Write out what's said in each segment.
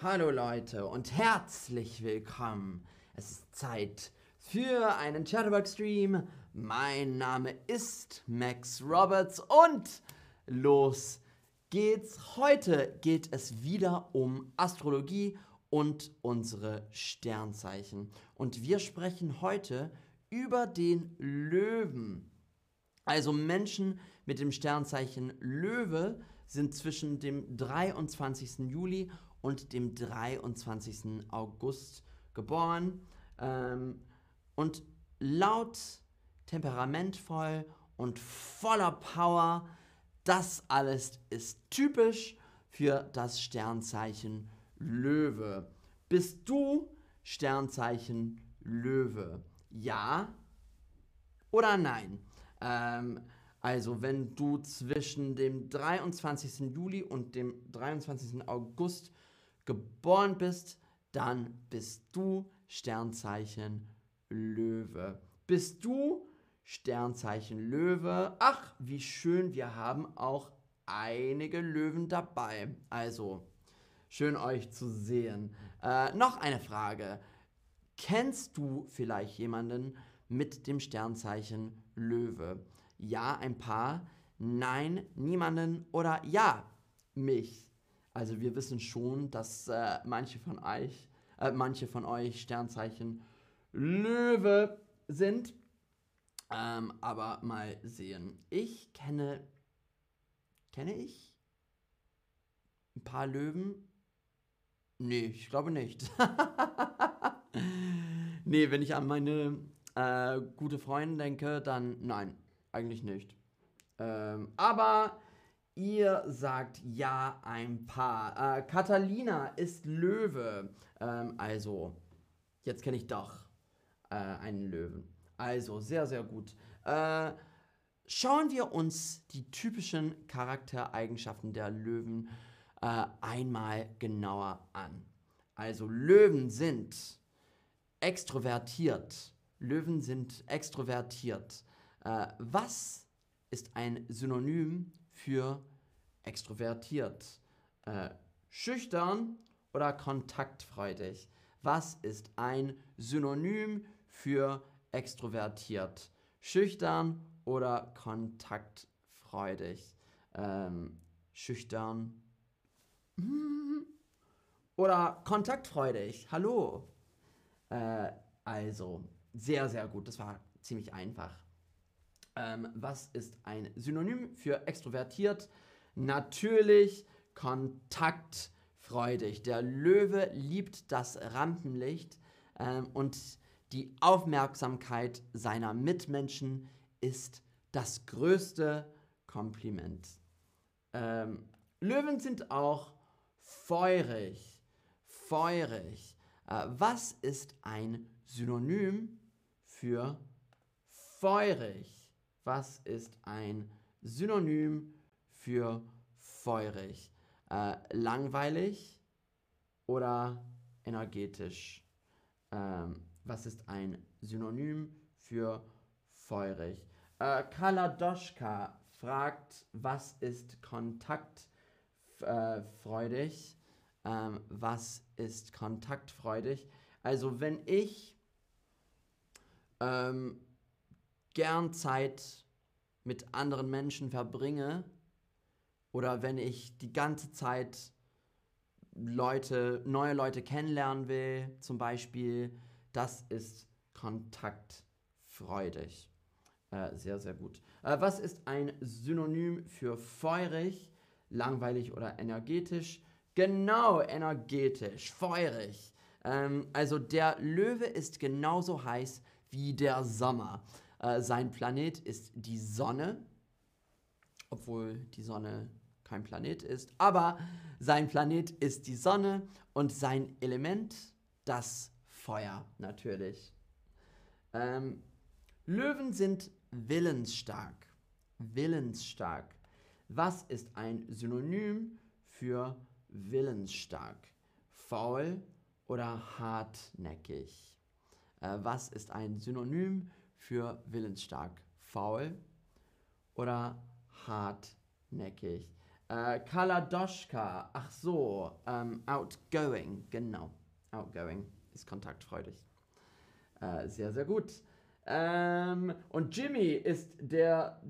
Hallo Leute und herzlich willkommen. Es ist Zeit für einen Chatterbox-Stream. Mein Name ist Max Roberts und los geht's. Heute geht es wieder um Astrologie und unsere Sternzeichen. Und wir sprechen heute über den Löwen. Also Menschen mit dem Sternzeichen Löwe sind zwischen dem 23. Juli und dem 23. August geboren. Ähm, und laut, temperamentvoll und voller Power, das alles ist typisch für das Sternzeichen Löwe. Bist du Sternzeichen Löwe? Ja oder nein? Ähm, also, wenn du zwischen dem 23. Juli und dem 23. August geboren bist, dann bist du Sternzeichen Löwe. Bist du Sternzeichen Löwe? Ach, wie schön, wir haben auch einige Löwen dabei. Also, schön euch zu sehen. Äh, noch eine Frage. Kennst du vielleicht jemanden mit dem Sternzeichen Löwe? Ja, ein paar. Nein, niemanden. Oder ja, mich. Also wir wissen schon, dass äh, manche von euch, äh, manche von euch Sternzeichen Löwe sind. Ähm, aber mal sehen. Ich kenne, kenne ich ein paar Löwen? Nee, ich glaube nicht. nee, wenn ich an meine äh, gute Freundin denke, dann nein, eigentlich nicht. Ähm, aber Ihr sagt ja ein paar. Äh, Catalina ist Löwe. Ähm, also, jetzt kenne ich doch äh, einen Löwen. Also, sehr, sehr gut. Äh, schauen wir uns die typischen Charaktereigenschaften der Löwen äh, einmal genauer an. Also, Löwen sind extrovertiert. Löwen sind extrovertiert. Äh, was ist ein Synonym für extrovertiert? Äh, schüchtern oder kontaktfreudig? Was ist ein Synonym für extrovertiert? Schüchtern oder kontaktfreudig? Ähm, schüchtern oder kontaktfreudig? Hallo? Äh, also, sehr, sehr gut. Das war ziemlich einfach. Ähm, was ist ein Synonym für extrovertiert? Natürlich kontaktfreudig. Der Löwe liebt das Rampenlicht ähm, und die Aufmerksamkeit seiner Mitmenschen ist das größte Kompliment. Ähm, Löwen sind auch feurig. Feurig. Äh, was ist ein Synonym für feurig? Was ist ein Synonym für feurig? Äh, langweilig oder energetisch? Ähm, was ist ein Synonym für feurig? Äh, Kaladoschka fragt, was ist kontaktfreudig? Äh, ähm, was ist kontaktfreudig? Also wenn ich ähm, gern Zeit mit anderen Menschen verbringe oder wenn ich die ganze Zeit Leute, neue Leute kennenlernen will, zum Beispiel, das ist kontaktfreudig. Äh, sehr, sehr gut. Äh, was ist ein Synonym für feurig, langweilig oder energetisch? Genau, energetisch, feurig. Ähm, also der Löwe ist genauso heiß wie der Sommer. Äh, sein Planet ist die Sonne, obwohl die Sonne kein Planet ist, aber sein Planet ist die Sonne und sein Element das Feuer natürlich. Ähm, Löwen sind willensstark. Willensstark. Was ist ein Synonym für willensstark? Faul oder hartnäckig? Äh, was ist ein Synonym für willensstark? Faul oder hartnäckig? Äh, Kaladoschka. Ach so. Ähm, outgoing. Genau. Outgoing. Ist kontaktfreudig. Äh, sehr, sehr gut. Ähm, und Jimmy ist der,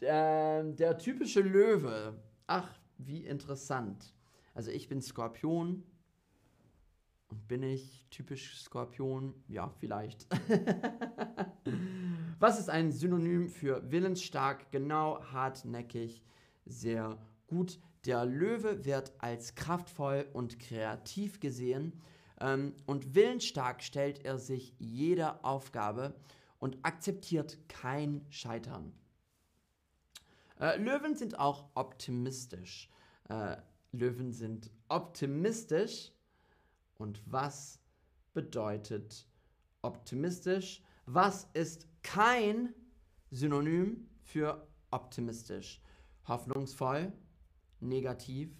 der, der typische Löwe. Ach, wie interessant. Also ich bin Skorpion. Bin ich typisch Skorpion? Ja, vielleicht. Was ist ein Synonym für willensstark, genau, hartnäckig, sehr gut? Der Löwe wird als kraftvoll und kreativ gesehen ähm, und willensstark stellt er sich jeder Aufgabe und akzeptiert kein Scheitern. Äh, Löwen sind auch optimistisch. Äh, Löwen sind optimistisch. Und was bedeutet optimistisch? Was ist kein Synonym für optimistisch? Hoffnungsvoll, negativ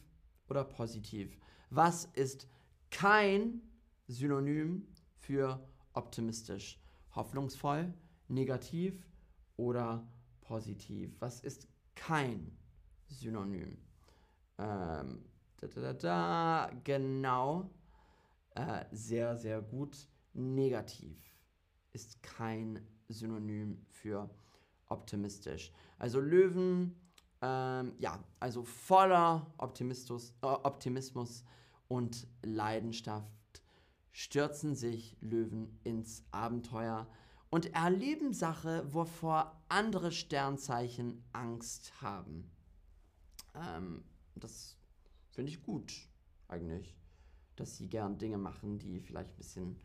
oder positiv? Was ist kein Synonym für optimistisch? Hoffnungsvoll, negativ oder positiv? Was ist kein Synonym? Ähm, da, da, da, da, genau. Äh, sehr, sehr gut. Negativ ist kein Synonym für optimistisch. Also Löwen, ähm, ja, also voller Optimismus, äh, Optimismus und Leidenschaft stürzen sich Löwen ins Abenteuer und erleben Sache, wovor andere Sternzeichen Angst haben. Ähm, das finde ich gut, eigentlich. Dass sie gern Dinge machen, die vielleicht ein bisschen,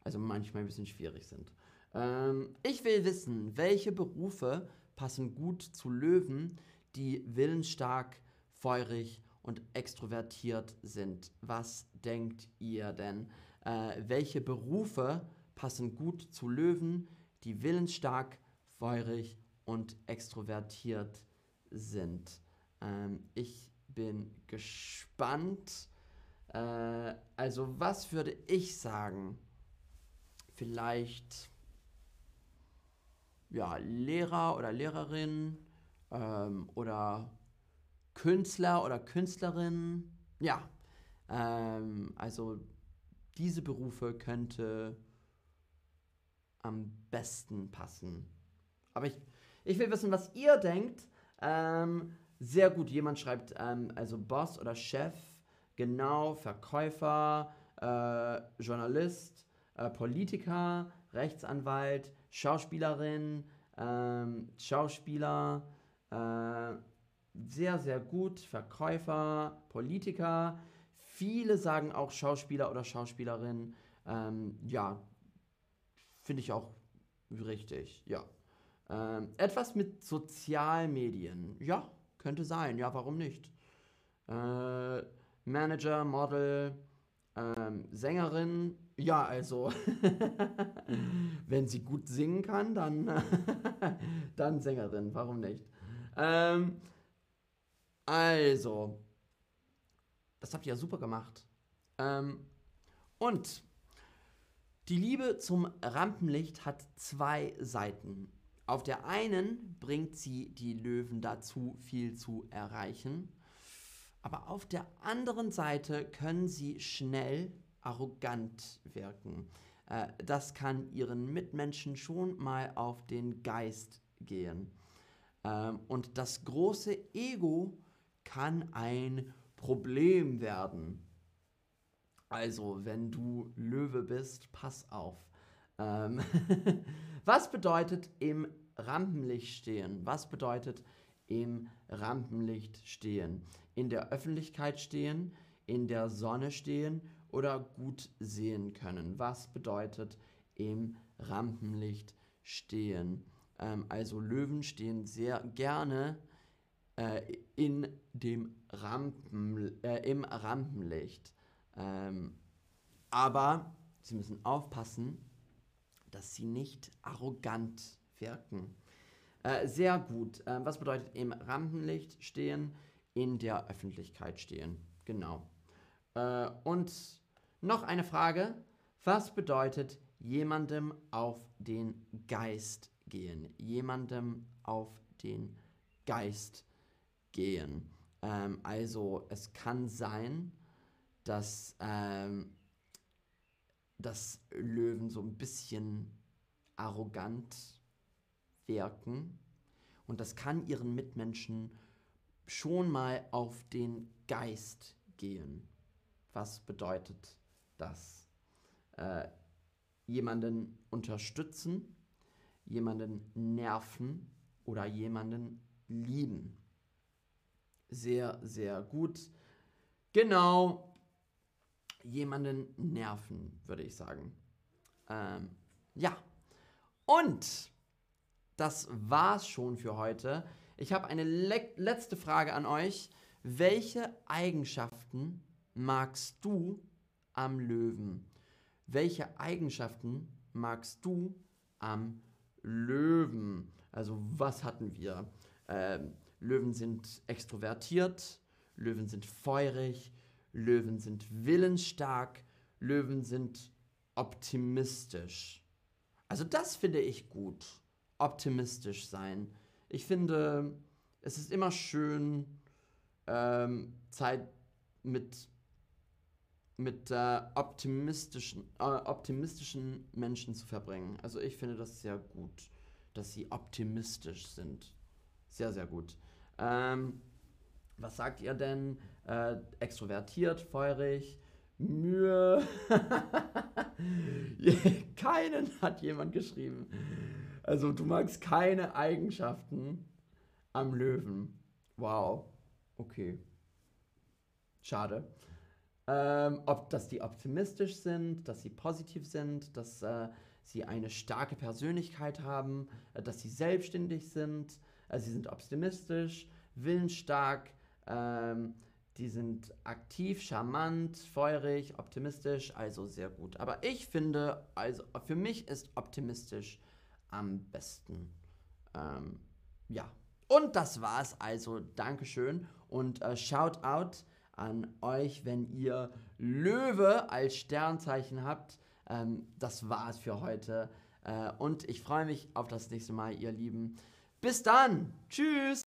also manchmal ein bisschen schwierig sind. Ähm, ich will wissen, welche Berufe passen gut zu Löwen, die willensstark, feurig und extrovertiert sind. Was denkt ihr denn? Äh, welche Berufe passen gut zu Löwen, die willensstark, feurig und extrovertiert sind? Ähm, ich bin gespannt. Äh, also was würde ich sagen? Vielleicht ja, Lehrer oder Lehrerin ähm, oder Künstler oder Künstlerin. Ja, ähm, also diese Berufe könnte am besten passen. Aber ich, ich will wissen, was ihr denkt. Ähm, sehr gut. Jemand schreibt ähm, also Boss oder Chef, genau, Verkäufer, äh, Journalist, äh, Politiker, Rechtsanwalt, Schauspielerin, ähm, Schauspieler, äh, sehr, sehr gut, Verkäufer, Politiker. Viele sagen auch Schauspieler oder Schauspielerin. Ähm, ja, finde ich auch richtig, ja. Ähm, etwas mit Sozialmedien. Ja, könnte sein, ja, warum nicht? Äh, Manager, Model, ähm, Sängerin, ja, also, wenn sie gut singen kann, dann, dann Sängerin, warum nicht? Ähm, also, das habt ihr ja super gemacht. Ähm, und die Liebe zum Rampenlicht hat zwei Seiten. Auf der einen bringt sie die Löwen dazu, viel zu erreichen. Aber auf der anderen Seite können sie schnell arrogant wirken. Äh, das kann ihren Mitmenschen schon mal auf den Geist gehen. Ähm, und das große Ego kann ein Problem werden. Also, wenn du Löwe bist, pass auf. Ähm Was bedeutet im Rampenlicht stehen? Was bedeutet im Rampenlicht stehen? In der Öffentlichkeit stehen, in der Sonne stehen oder gut sehen können? Was bedeutet im Rampenlicht stehen? Ähm, also Löwen stehen sehr gerne äh, in dem Rampen, äh, im Rampenlicht. Ähm, aber sie müssen aufpassen, dass sie nicht arrogant wirken. Äh, sehr gut. Äh, was bedeutet im Rampenlicht stehen? In der Öffentlichkeit stehen. Genau. Äh, und noch eine Frage. Was bedeutet jemandem auf den Geist gehen? Jemandem auf den Geist gehen. Ähm, also es kann sein, dass, ähm, dass Löwen so ein bisschen arrogant wirken. Und das kann ihren Mitmenschen schon mal auf den Geist gehen. Was bedeutet das? Äh, jemanden unterstützen, jemanden nerven oder jemanden lieben. Sehr, sehr gut. Genau, jemanden nerven, würde ich sagen. Ähm, ja. Und das war's schon für heute. Ich habe eine le letzte Frage an euch. Welche Eigenschaften magst du am Löwen? Welche Eigenschaften magst du am Löwen? Also was hatten wir? Ähm, Löwen sind extrovertiert, Löwen sind feurig, Löwen sind willensstark, Löwen sind optimistisch. Also das finde ich gut. Optimistisch sein. Ich finde, es ist immer schön, ähm, Zeit mit, mit äh, optimistischen, äh, optimistischen Menschen zu verbringen. Also ich finde das sehr gut, dass sie optimistisch sind. Sehr, sehr gut. Ähm, was sagt ihr denn? Äh, extrovertiert, feurig, Mühe. Keinen hat jemand geschrieben. Also du magst keine Eigenschaften am Löwen. Wow. Okay. Schade. Ähm, ob dass die optimistisch sind, dass sie positiv sind, dass äh, sie eine starke Persönlichkeit haben, äh, dass sie selbstständig sind, äh, sie sind optimistisch, willensstark, ähm, die sind aktiv, charmant, feurig, optimistisch, also sehr gut. Aber ich finde, also für mich ist optimistisch am besten. Ähm, ja. Und das war's also. Dankeschön und äh, Shoutout an euch, wenn ihr Löwe als Sternzeichen habt. Ähm, das war's für heute. Äh, und ich freue mich auf das nächste Mal, ihr Lieben. Bis dann. Tschüss.